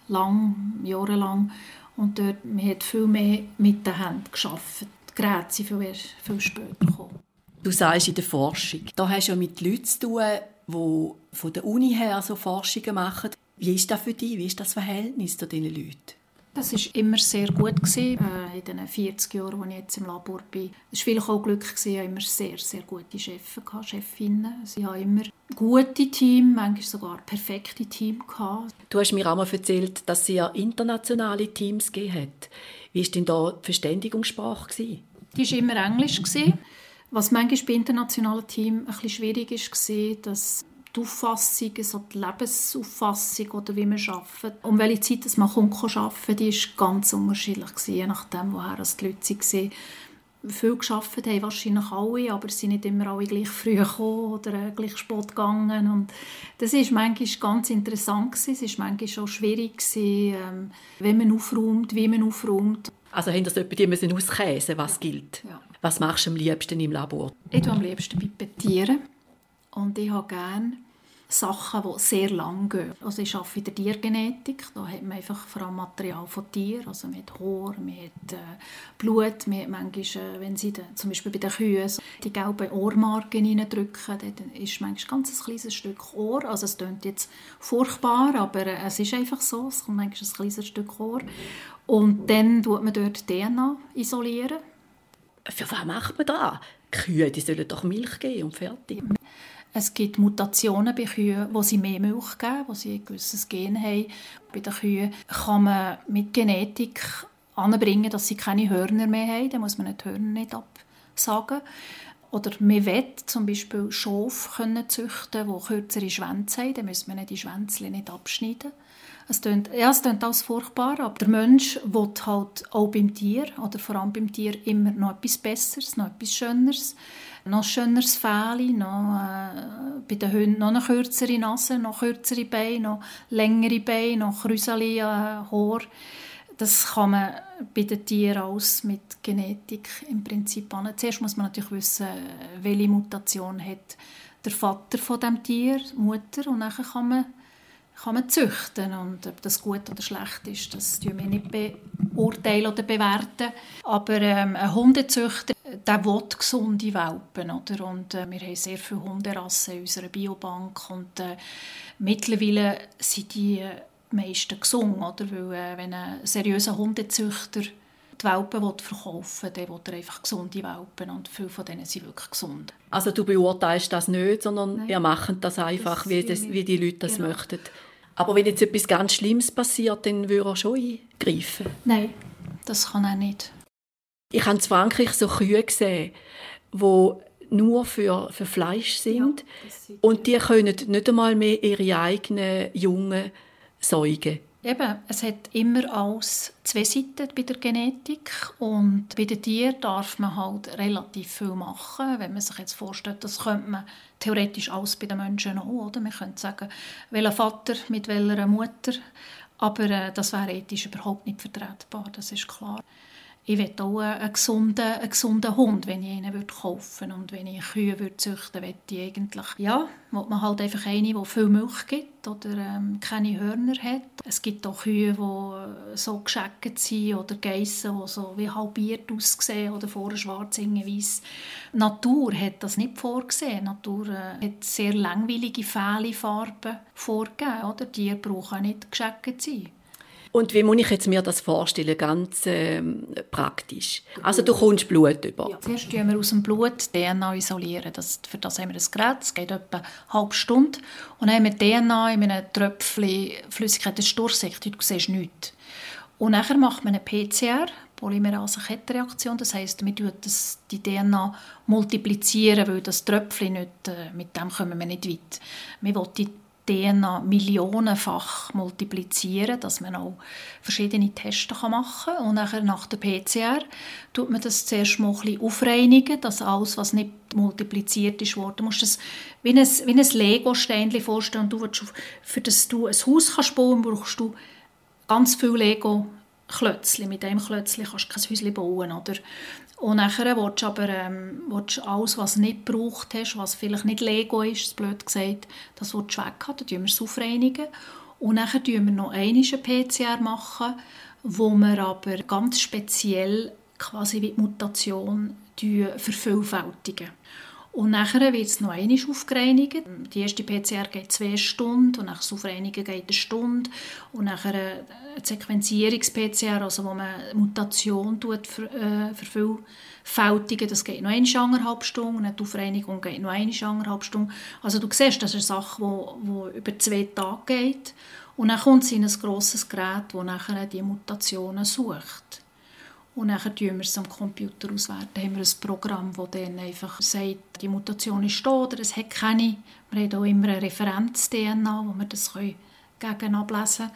lang, jahrelang, und dort man hat viel mehr mit den Händen gearbeitet. Die Geräte sind viel, viel später gekommen. Du sagst in der Forschung, da hast du ja mit Leuten zu tun, die von der Uni her so Forschungen machen. Wie ist das für dich? Wie ist das Verhältnis zu diesen Leuten? Das war immer sehr gut gewesen, äh, in den 40 Jahren, als ich jetzt im Labor bin. Es war vielleicht auch Glück, gewesen, ich hatte immer sehr, sehr gute Chefs, Chefinnen. Sie haben immer gute Teams, manchmal sogar perfekte Teams. Gehabt. Du hast mir einmal erzählt, dass es ja internationale Teams gegeben hat. Wie war denn da die Verständigungssprache? Gewesen? Die war immer Englisch. Gewesen. Was manchmal bei internationalen Teams ein bisschen schwierig war, dass die Auffassung, so die Lebensauffassung oder wie man arbeitet, um welche Zeit man kommt, arbeiten die war ganz unterschiedlich, je nachdem, woher die Leute waren. Viel gearbeitet haben wahrscheinlich alle, aber sie sind nicht immer alle gleich früh gekommen oder gleich spät gegangen. Und das war manchmal ganz interessant, es war manchmal auch schwierig, ähm, wenn man aufräumt, wie man aufräumt. Also haben das etwa die müssen auskäsen, was gilt? Ja. Was machst du am liebsten im Labor? Ich tue am liebsten pipettieren. Und ich habe gerne Sachen, die sehr lang gehen. Also ich arbeite in der Tiergenetik. Da hat man einfach vor allem Material von Tieren. Also hat Haar, hat äh, Blut, hat manchmal, äh, wenn sie da, zum Beispiel bei den Kühen die gelben Ohrmarken reindrücken, dann ist manchmal ganz ein kleines Stück Ohr. Also es klingt jetzt furchtbar, aber äh, es ist einfach so. Es kommt manchmal ein kleines Stück Ohr. Und dann tut man dort DNA isolieren. Für was macht man das? Kühe die sollen doch Milch geben und fertig. Es gibt Mutationen bei Kühen, wo sie mehr Milch geben, wo sie ein gewisses Gen haben. Bei den Kühen kann man mit Genetik anbringen, dass sie keine Hörner mehr haben. Dann muss man die Hörner nicht absagen. Oder man will zum Beispiel Schof können züchten, die kürzere Schwänze haben. Dann muss man die Schwänze nicht abschneiden. Es klingt, ja, es klingt alles furchtbar, aber der Mensch will halt auch beim Tier, oder vor allem beim Tier, immer noch etwas Besseres, noch etwas Schöneres noch schöneres Fell, noch, äh, bei den Hunden noch eine kürzere Nase, noch kürzere Beine, noch längere Beine, noch Krüseli, äh, Haar. Das kann man bei den Tieren alles mit Genetik im Prinzip an. Zuerst muss man natürlich wissen, welche Mutation hat der Vater von dem Tier, Mutter, und dann kann man kann man züchten und ob das gut oder schlecht ist, das tun wir nicht beurteilen oder bewerten. Aber ähm, ein Hundezüchter, der will gesunde Welpen, oder? Und äh, wir haben sehr viele Hunderassen in unserer Biobank und äh, mittlerweile sind die äh, meisten gesund, oder? Weil äh, wenn ein seriöser Hundezüchter die Welpen verkaufen will, dann will er einfach gesunde Welpen und viele von denen sind wirklich gesund. Also du beurteilst das nicht, sondern Nein. ihr macht das einfach, das wie, das, wie die Leute das genau. möchten. Aber wenn jetzt etwas ganz Schlimmes passiert, dann würde er schon eingreifen? Nein, das kann er nicht. Ich habe in Frankreich so Kühe gesehen, die nur für, für Fleisch sind und die können nicht einmal mehr ihre eigenen Jungen säugen. Eben, es hat immer alles zwei Seiten bei der Genetik und bei den Tieren darf man halt relativ viel machen. Wenn man sich jetzt vorstellt, das könnte man theoretisch alles bei den Menschen auch, oder? Man könnte sagen, welcher Vater mit welcher Mutter, aber äh, das wäre ethisch überhaupt nicht vertretbar, das ist klar. Ich will auch einen gesunden, einen gesunden Hund, wenn ich einen würde kaufen würde. Und wenn ich Kühe würde züchten würde, ich eigentlich, ja, will man halt einfach eine, die viel Milch gibt oder ähm, keine Hörner hat. Es gibt auch Kühe, die so gescheckt sind oder Geissen, die so wie halbiert aussehen oder vorher schwarz, hinten weiss. Natur hat das nicht vorgesehen. Natur äh, hat sehr langweilige Fählefarben vorgegeben. Oder? Die brauchen nicht gescheckt sein. Und wie muss ich jetzt mir das vorstellen, ganz ähm, praktisch? Also du kommst Blut über. Ja, zuerst isolieren wir aus dem Blut DNA. Isolieren. Das, für das haben wir ein Gerät, das geht etwa eine halbe Stunde. Und dann haben wir DNA in einem Tröpfchen Flüssigkeit, das ist durchsichtig, du siehst nichts. Und nachher macht man eine PCR, Polymerase-Kettenreaktion. Das heisst, wir das, die DNA multiplizieren, weil das Tröpfchen nicht, äh, mit dem kommen wir nicht weit. Wir wollen die DNA millionenfach multiplizieren, dass man auch verschiedene Tests machen kann. Und nachher nach der PCR tut man das zuerst mal ein bisschen aufreinigen, dass alles, was nicht multipliziert ist, worden. Du musst das wie ein, ein Lego-Ständchen vorstellen. Und du willst, für das du ein Haus kannst brauchst du ganz viel Lego Klötzchen. Mit dem Klötzchen kannst du kein Häuschen bauen. Oder? Und nachher willst du aber ähm, willst alles, was du nicht gebraucht hast, was vielleicht nicht Lego ist, blöd gesagt, das willst du weghaben, dann tun wir es aufreinigen. Und dann machen wir noch einmal eine PCR, machen, wo wir aber ganz speziell quasi wie die Mutation vervielfältigen. Und nachher wird es noch einmal aufgereinigt. Die erste PCR geht zwei Stunden und nach das Aufreinigen geht eine Stunde. Und nachher eine Sequenzierungs-PCR, also wo man Mutation tut, ver, äh, vervielfältigen, das geht noch eine anderthalb Stunden und die Aufreinigung geht noch eine anderthalb Stunden. Also du siehst, das ist eine Sache, die über zwei Tage geht. Und dann kommt es in ein grosses Gerät, das nachher die Mutationen sucht. Und dann tun wir es am Computer auswerten. Da haben wir ein Programm, das dann einfach sagt, die Mutation ist da oder es hat keine. Wir haben auch immer eine Referenz-DNA, wo wir das gegen ablesen können.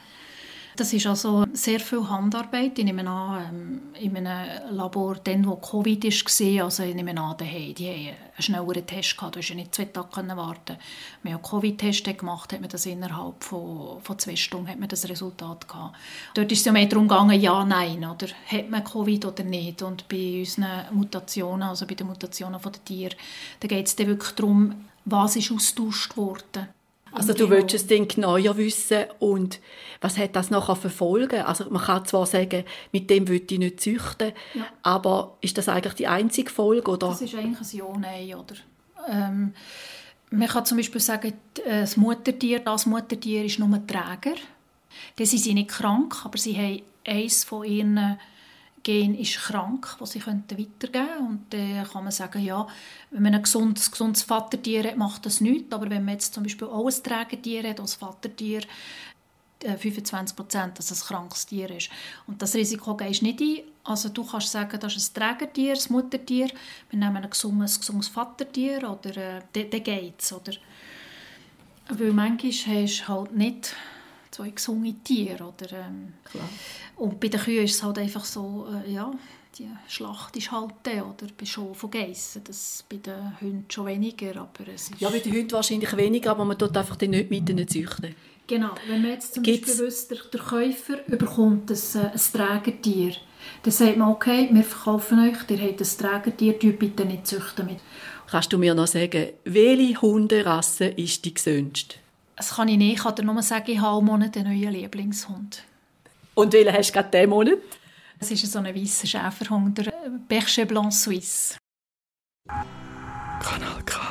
Das ist also sehr viel Handarbeit. Ich nehme an, ähm, in einem Labor, dann, wo Covid war, also ich nehme an, die, die haben einen schnelleren Test gehabt. Du hast ja nicht zwei Tage warten. Wir haben Covid-Test gemacht, hat man das innerhalb von, von zwei Stunden hat man das Resultat gehabt. Dort ist es ja mehr darum gegangen, ja, nein, oder hat man Covid oder nicht. Und bei unseren Mutationen, also bei den Mutationen der Tiere, da geht es dann wirklich darum, was ist austauscht worden. Also du willst es dann genauer wissen und was hat das nachher für Folgen? Also man kann zwar sagen, mit dem will ich nicht züchten, Ja. aber ist das eigentlich die einzige Folge? Oder? Das ist eigentlich ein Ja-Nein, oder? Ähm, man kann zum Beispiel sagen, äh, das Muttertier, das Muttertier ist nur ein Träger. Dann sind sie nicht krank, aber sie haben eines von ihren Gen ist krank, das sie weitergeben könnten. Und dann kann man sagen, ja, wenn man ein gesundes, gesundes Vatertier hat, macht das nichts. Aber wenn man jetzt zum Beispiel auch ein Trägertier hat, als Vatertier, äh, 25 Prozent, dass es ein krankes Tier ist. Und das Risiko gehst nicht ein. Also du kannst sagen, das ist ein Trägertier, ein Muttertier. Wir nehmen ein gesundes, gesundes Vatertier oder äh, dann dann geht's, oder? Weil manchmal hast du halt nicht zwei gesunde Tiere, oder? Ähm, und bei den Kühen ist es halt einfach so, äh, ja, die Schlacht ist halt der, oder bei Schafen Geissen. Das bei den Hunden schon weniger, aber es ist... Ja, bei den Hunden wahrscheinlich weniger, aber man tut einfach dann nicht mit ihnen züchten. Genau, wenn man jetzt zum Gibt's- Beispiel wüsste, der, der Käufer überkommt ein, äh, ein Trägertier, dann sagt man, okay, wir verkaufen euch, ihr habt ein Trägertier, tut bitte nicht züchten mit. Kannst du mir noch sagen, welche Hunderasse ist die gesündeste? Das kann ich nicht, ich kann dir nur sagen, ich habe im Monat einen neuen Lieblingshund. Und welchen hast du gerade diesen Monat? Es ist so ein weißer Schäferhund, der Berger Blanc Suisse. Kanal K.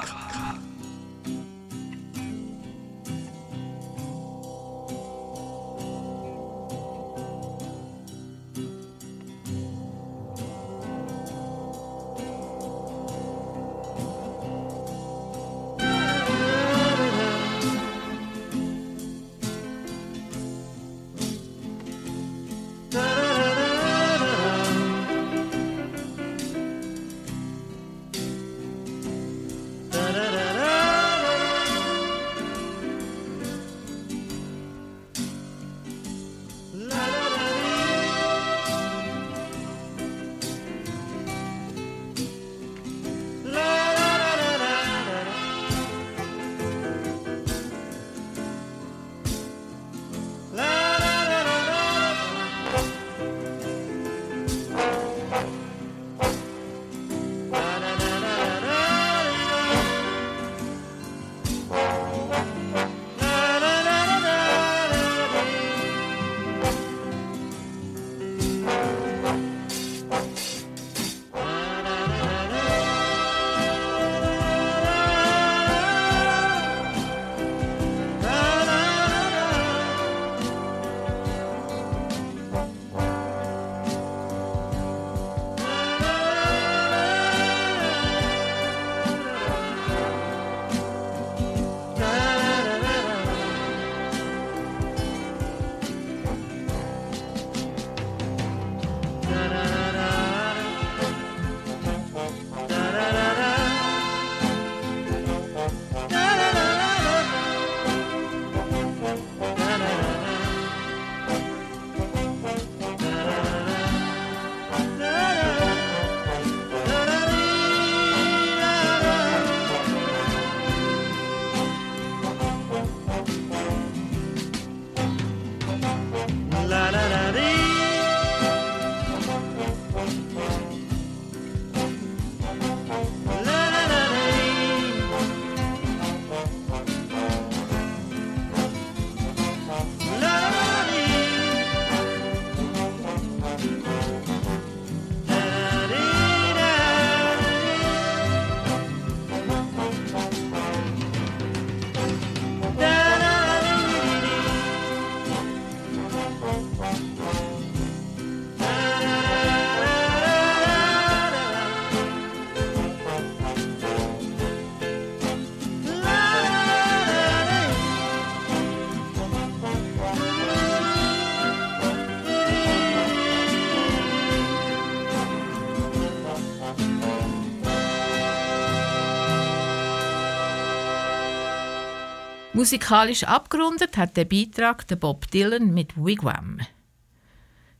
Musikalisch abgerundet hat der Beitrag der Bob Dylan mit Wigwam.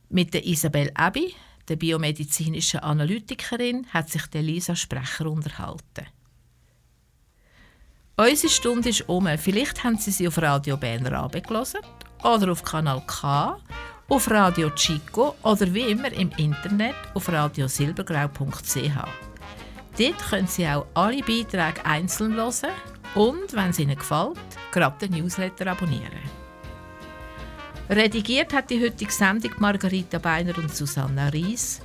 Mit der Isabel Abbey, der biomedizinischen Analytikerin, hat sich der Lisa Sprecher unterhalten. Unsere Stunde ist um. Vielleicht haben Sie sie auf Radio Berner abgelassen oder auf Kanal K, auf Radio Chico oder wie immer im Internet auf radiosilbergrau.ch. Dort können Sie auch alle Beiträge einzeln hören und, wenn es Ihnen gefällt, gerade den Newsletter abonnieren. Redigiert hat die heutige Sendung Margarita Beiner und Susanna Ries.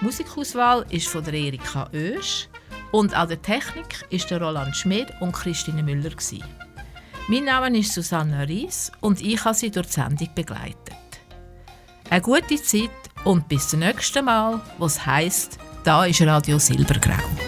Musikauswahl ist von der Erika Oesch und an der Technik ist der Roland Schmid und Christine Müller. Gewesen. Mein Name ist Susanna Ries und ich habe Sie durch die Sendung begleitet. Eine gute Zeit und bis zum nächsten Mal, was heißt, da ist Radio Silbergrau.